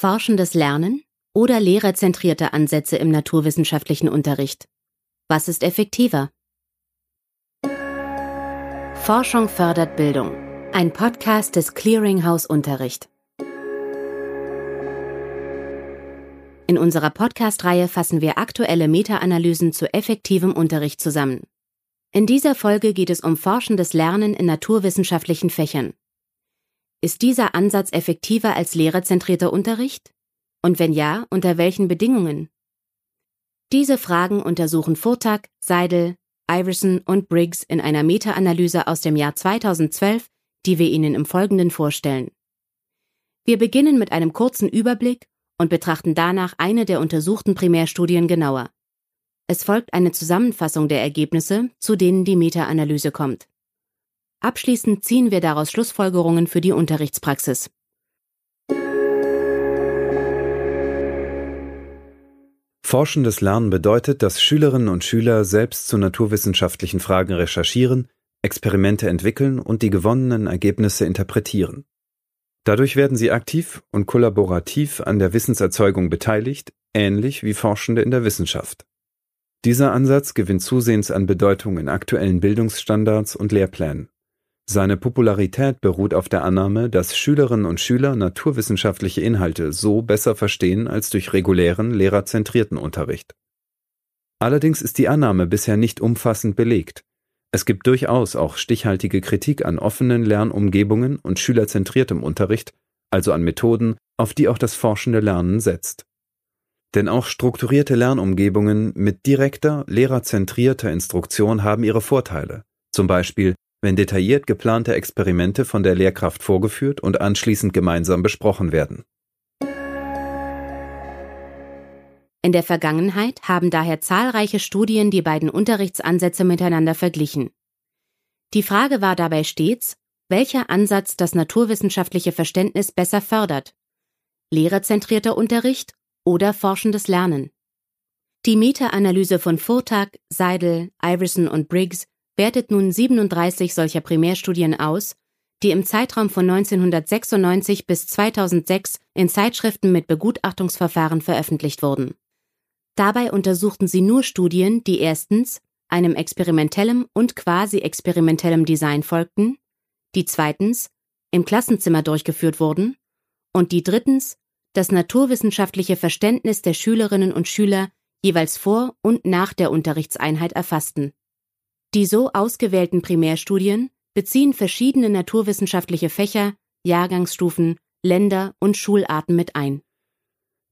Forschendes Lernen oder lehrerzentrierte Ansätze im naturwissenschaftlichen Unterricht? Was ist effektiver? Forschung fördert Bildung. Ein Podcast des Clearinghouse Unterricht. In unserer Podcast-Reihe fassen wir aktuelle Meta-Analysen zu effektivem Unterricht zusammen. In dieser Folge geht es um forschendes Lernen in naturwissenschaftlichen Fächern. Ist dieser Ansatz effektiver als lehrerzentrierter Unterricht? Und wenn ja, unter welchen Bedingungen? Diese Fragen untersuchen Vortag, Seidel, Iverson und Briggs in einer Meta-Analyse aus dem Jahr 2012, die wir Ihnen im Folgenden vorstellen. Wir beginnen mit einem kurzen Überblick und betrachten danach eine der untersuchten Primärstudien genauer. Es folgt eine Zusammenfassung der Ergebnisse, zu denen die Meta-Analyse kommt. Abschließend ziehen wir daraus Schlussfolgerungen für die Unterrichtspraxis. Forschendes Lernen bedeutet, dass Schülerinnen und Schüler selbst zu naturwissenschaftlichen Fragen recherchieren, Experimente entwickeln und die gewonnenen Ergebnisse interpretieren. Dadurch werden sie aktiv und kollaborativ an der Wissenserzeugung beteiligt, ähnlich wie Forschende in der Wissenschaft. Dieser Ansatz gewinnt zusehends an Bedeutung in aktuellen Bildungsstandards und Lehrplänen. Seine Popularität beruht auf der Annahme, dass Schülerinnen und Schüler naturwissenschaftliche Inhalte so besser verstehen als durch regulären, lehrerzentrierten Unterricht. Allerdings ist die Annahme bisher nicht umfassend belegt. Es gibt durchaus auch stichhaltige Kritik an offenen Lernumgebungen und schülerzentriertem Unterricht, also an Methoden, auf die auch das forschende Lernen setzt. Denn auch strukturierte Lernumgebungen mit direkter, lehrerzentrierter Instruktion haben ihre Vorteile, zum Beispiel wenn detailliert geplante Experimente von der Lehrkraft vorgeführt und anschließend gemeinsam besprochen werden. In der Vergangenheit haben daher zahlreiche Studien die beiden Unterrichtsansätze miteinander verglichen. Die Frage war dabei stets, welcher Ansatz das naturwissenschaftliche Verständnis besser fördert. Lehrerzentrierter Unterricht oder forschendes Lernen. Die Meta-Analyse von Vortag, Seidel, Iverson und Briggs wertet nun 37 solcher Primärstudien aus, die im Zeitraum von 1996 bis 2006 in Zeitschriften mit Begutachtungsverfahren veröffentlicht wurden. Dabei untersuchten sie nur Studien, die erstens einem experimentellem und quasi experimentellem Design folgten, die zweitens im Klassenzimmer durchgeführt wurden und die drittens das naturwissenschaftliche Verständnis der Schülerinnen und Schüler jeweils vor und nach der Unterrichtseinheit erfassten. Die so ausgewählten Primärstudien beziehen verschiedene naturwissenschaftliche Fächer, Jahrgangsstufen, Länder und Schularten mit ein.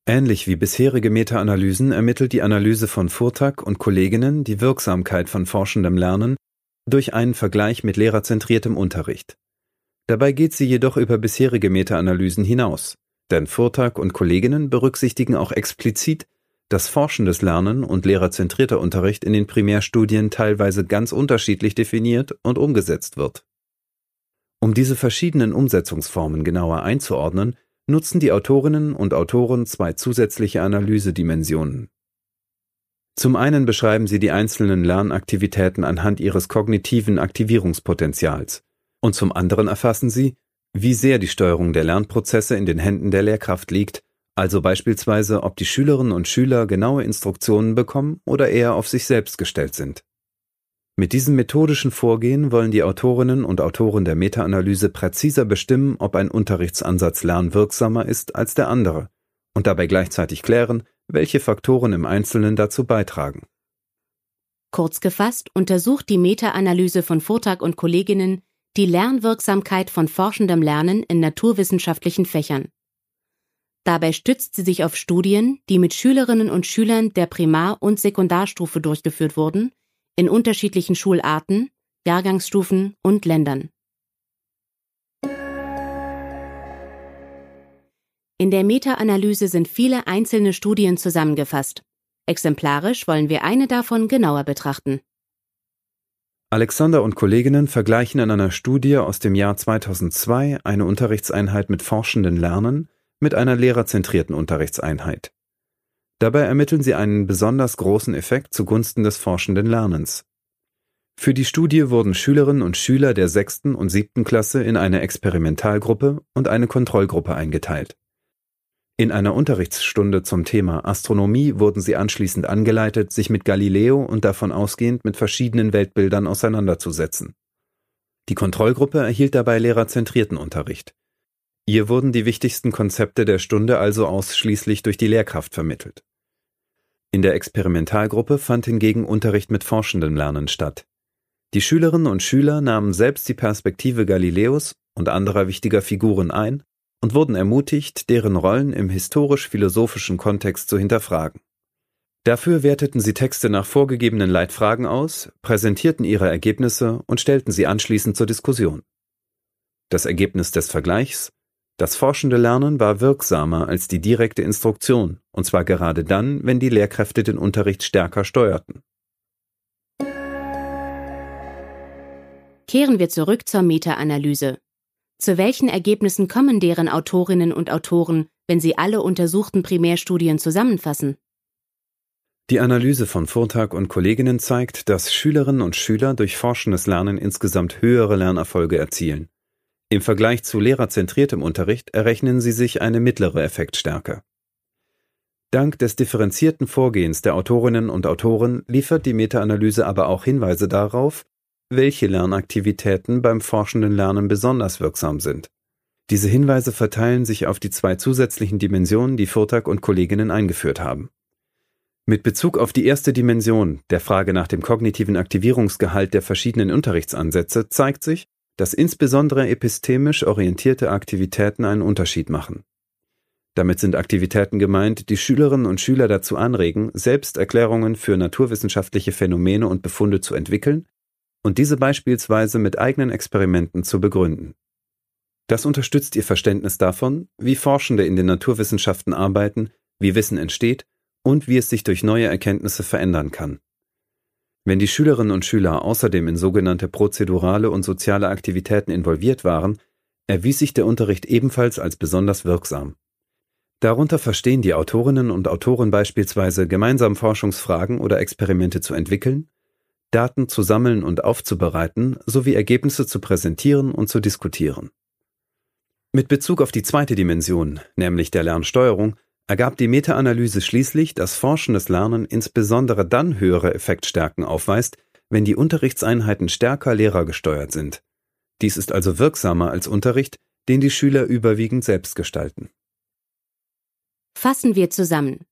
Ähnlich wie bisherige Meta-Analysen ermittelt die Analyse von Furtak und Kolleginnen die Wirksamkeit von forschendem Lernen durch einen Vergleich mit lehrerzentriertem Unterricht. Dabei geht sie jedoch über bisherige Meta-Analysen hinaus, denn Furtak und Kolleginnen berücksichtigen auch explizit dass forschendes Lernen und lehrerzentrierter Unterricht in den Primärstudien teilweise ganz unterschiedlich definiert und umgesetzt wird. Um diese verschiedenen Umsetzungsformen genauer einzuordnen, nutzen die Autorinnen und Autoren zwei zusätzliche Analysedimensionen. Zum einen beschreiben sie die einzelnen Lernaktivitäten anhand ihres kognitiven Aktivierungspotenzials und zum anderen erfassen sie, wie sehr die Steuerung der Lernprozesse in den Händen der Lehrkraft liegt also beispielsweise, ob die Schülerinnen und Schüler genaue Instruktionen bekommen oder eher auf sich selbst gestellt sind. Mit diesem methodischen Vorgehen wollen die Autorinnen und Autoren der Meta-Analyse präziser bestimmen, ob ein Unterrichtsansatz lernwirksamer ist als der andere und dabei gleichzeitig klären, welche Faktoren im Einzelnen dazu beitragen. Kurz gefasst untersucht die Meta-Analyse von Vortag und Kolleginnen die Lernwirksamkeit von forschendem Lernen in naturwissenschaftlichen Fächern. Dabei stützt sie sich auf Studien, die mit Schülerinnen und Schülern der Primar- und Sekundarstufe durchgeführt wurden, in unterschiedlichen Schularten, Jahrgangsstufen und Ländern. In der Meta-Analyse sind viele einzelne Studien zusammengefasst. Exemplarisch wollen wir eine davon genauer betrachten. Alexander und Kolleginnen vergleichen in einer Studie aus dem Jahr 2002 eine Unterrichtseinheit mit forschenden Lernen mit einer lehrerzentrierten Unterrichtseinheit. Dabei ermitteln sie einen besonders großen Effekt zugunsten des forschenden Lernens. Für die Studie wurden Schülerinnen und Schüler der sechsten und siebten Klasse in eine Experimentalgruppe und eine Kontrollgruppe eingeteilt. In einer Unterrichtsstunde zum Thema Astronomie wurden sie anschließend angeleitet, sich mit Galileo und davon ausgehend mit verschiedenen Weltbildern auseinanderzusetzen. Die Kontrollgruppe erhielt dabei lehrerzentrierten Unterricht. Ihr wurden die wichtigsten Konzepte der Stunde also ausschließlich durch die Lehrkraft vermittelt. In der Experimentalgruppe fand hingegen Unterricht mit forschendem Lernen statt. Die Schülerinnen und Schüler nahmen selbst die Perspektive Galileos und anderer wichtiger Figuren ein und wurden ermutigt, deren Rollen im historisch-philosophischen Kontext zu hinterfragen. Dafür werteten sie Texte nach vorgegebenen Leitfragen aus, präsentierten ihre Ergebnisse und stellten sie anschließend zur Diskussion. Das Ergebnis des Vergleichs Das forschende Lernen war wirksamer als die direkte Instruktion, und zwar gerade dann, wenn die Lehrkräfte den Unterricht stärker steuerten. Kehren wir zurück zur Meta-Analyse. Zu welchen Ergebnissen kommen deren Autorinnen und Autoren, wenn sie alle untersuchten Primärstudien zusammenfassen? Die Analyse von Vortag und Kolleginnen zeigt, dass Schülerinnen und Schüler durch forschendes Lernen insgesamt höhere Lernerfolge erzielen. Im Vergleich zu lehrerzentriertem Unterricht errechnen sie sich eine mittlere Effektstärke. Dank des differenzierten Vorgehens der Autorinnen und Autoren liefert die Meta-Analyse aber auch Hinweise darauf, welche Lernaktivitäten beim forschenden Lernen besonders wirksam sind. Diese Hinweise verteilen sich auf die zwei zusätzlichen Dimensionen, die Furtak und Kolleginnen eingeführt haben. Mit Bezug auf die erste Dimension, der Frage nach dem kognitiven Aktivierungsgehalt der verschiedenen Unterrichtsansätze, zeigt sich, dass insbesondere epistemisch orientierte Aktivitäten einen Unterschied machen. Damit sind Aktivitäten gemeint, die Schülerinnen und Schüler dazu anregen, selbst Erklärungen für naturwissenschaftliche Phänomene und Befunde zu entwickeln und diese beispielsweise mit eigenen Experimenten zu begründen. Das unterstützt ihr Verständnis davon, wie Forschende in den Naturwissenschaften arbeiten, wie Wissen entsteht und wie es sich durch neue Erkenntnisse verändern kann. Wenn die Schülerinnen und Schüler außerdem in sogenannte prozedurale und soziale Aktivitäten involviert waren, erwies sich der Unterricht ebenfalls als besonders wirksam. Darunter verstehen die Autorinnen und Autoren beispielsweise gemeinsam Forschungsfragen oder Experimente zu entwickeln, Daten zu sammeln und aufzubereiten sowie Ergebnisse zu präsentieren und zu diskutieren. Mit Bezug auf die zweite Dimension, nämlich der Lernsteuerung, ergab die Meta-Analyse schließlich, dass forschendes Lernen insbesondere dann höhere Effektstärken aufweist, wenn die Unterrichtseinheiten stärker lehrergesteuert sind. Dies ist also wirksamer als Unterricht, den die Schüler überwiegend selbst gestalten. Fassen wir zusammen.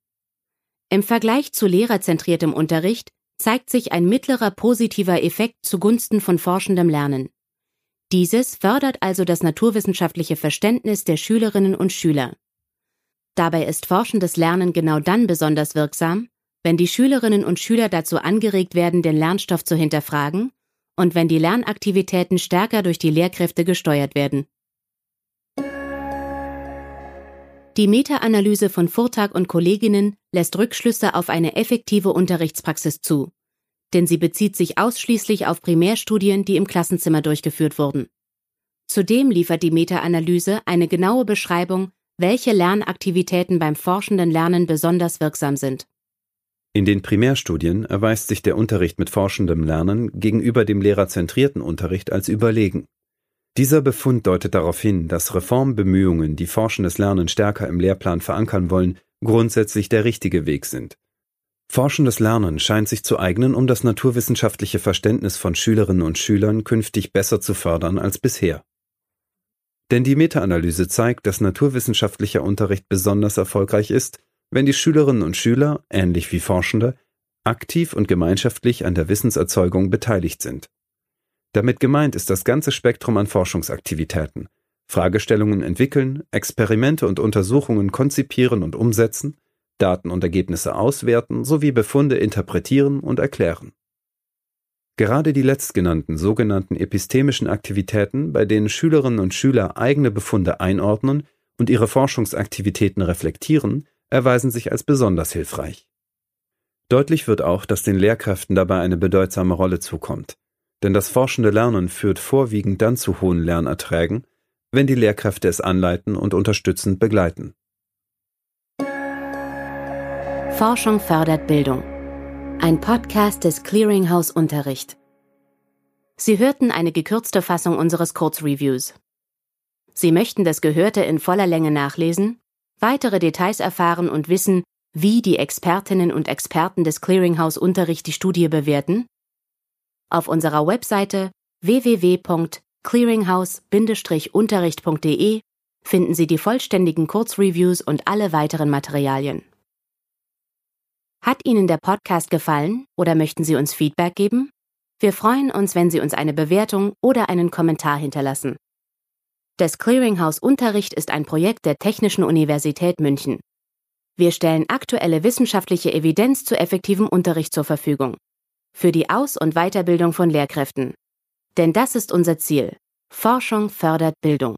Im Vergleich zu lehrerzentriertem Unterricht zeigt sich ein mittlerer positiver Effekt zugunsten von forschendem Lernen. Dieses fördert also das naturwissenschaftliche Verständnis der Schülerinnen und Schüler. Dabei ist forschendes Lernen genau dann besonders wirksam, wenn die Schülerinnen und Schüler dazu angeregt werden, den Lernstoff zu hinterfragen und wenn die Lernaktivitäten stärker durch die Lehrkräfte gesteuert werden. Die Meta-Analyse von Vortag und Kolleginnen lässt Rückschlüsse auf eine effektive Unterrichtspraxis zu, denn sie bezieht sich ausschließlich auf Primärstudien, die im Klassenzimmer durchgeführt wurden. Zudem liefert die Meta-Analyse eine genaue Beschreibung, welche Lernaktivitäten beim forschenden Lernen besonders wirksam sind. In den Primärstudien erweist sich der Unterricht mit forschendem Lernen gegenüber dem lehrerzentrierten Unterricht als überlegen. Dieser Befund deutet darauf hin, dass Reformbemühungen, die forschendes Lernen stärker im Lehrplan verankern wollen, grundsätzlich der richtige Weg sind. Forschendes Lernen scheint sich zu eignen, um das naturwissenschaftliche Verständnis von Schülerinnen und Schülern künftig besser zu fördern als bisher. Denn die Meta-Analyse zeigt, dass naturwissenschaftlicher Unterricht besonders erfolgreich ist, wenn die Schülerinnen und Schüler, ähnlich wie Forschende, aktiv und gemeinschaftlich an der Wissenserzeugung beteiligt sind. Damit gemeint ist das ganze Spektrum an Forschungsaktivitäten. Fragestellungen entwickeln, Experimente und Untersuchungen konzipieren und umsetzen, Daten und Ergebnisse auswerten sowie Befunde interpretieren und erklären. Gerade die letztgenannten sogenannten epistemischen Aktivitäten, bei denen Schülerinnen und Schüler eigene Befunde einordnen und ihre Forschungsaktivitäten reflektieren, erweisen sich als besonders hilfreich. Deutlich wird auch, dass den Lehrkräften dabei eine bedeutsame Rolle zukommt. Denn das forschende Lernen führt vorwiegend dann zu hohen Lernerträgen, wenn die Lehrkräfte es anleiten und unterstützend begleiten. Forschung fördert Bildung. Ein Podcast des Clearinghouse Unterricht. Sie hörten eine gekürzte Fassung unseres Kurzreviews. Sie möchten das Gehörte in voller Länge nachlesen? weitere Details erfahren und wissen, wie die Expertinnen und Experten des Clearinghouse Unterricht die Studie bewerten? Auf unserer Webseite www.clearinghouse-unterricht.de finden Sie die vollständigen Kurzreviews und alle weiteren Materialien. Hat Ihnen der Podcast gefallen oder möchten Sie uns Feedback geben? Wir freuen uns, wenn Sie uns eine Bewertung oder einen Kommentar hinterlassen. Das Clearinghouse Unterricht ist ein Projekt der Technischen Universität München. Wir stellen aktuelle wissenschaftliche Evidenz zu effektivem Unterricht zur Verfügung. Für die Aus- und Weiterbildung von Lehrkräften. Denn das ist unser Ziel. Forschung fördert Bildung.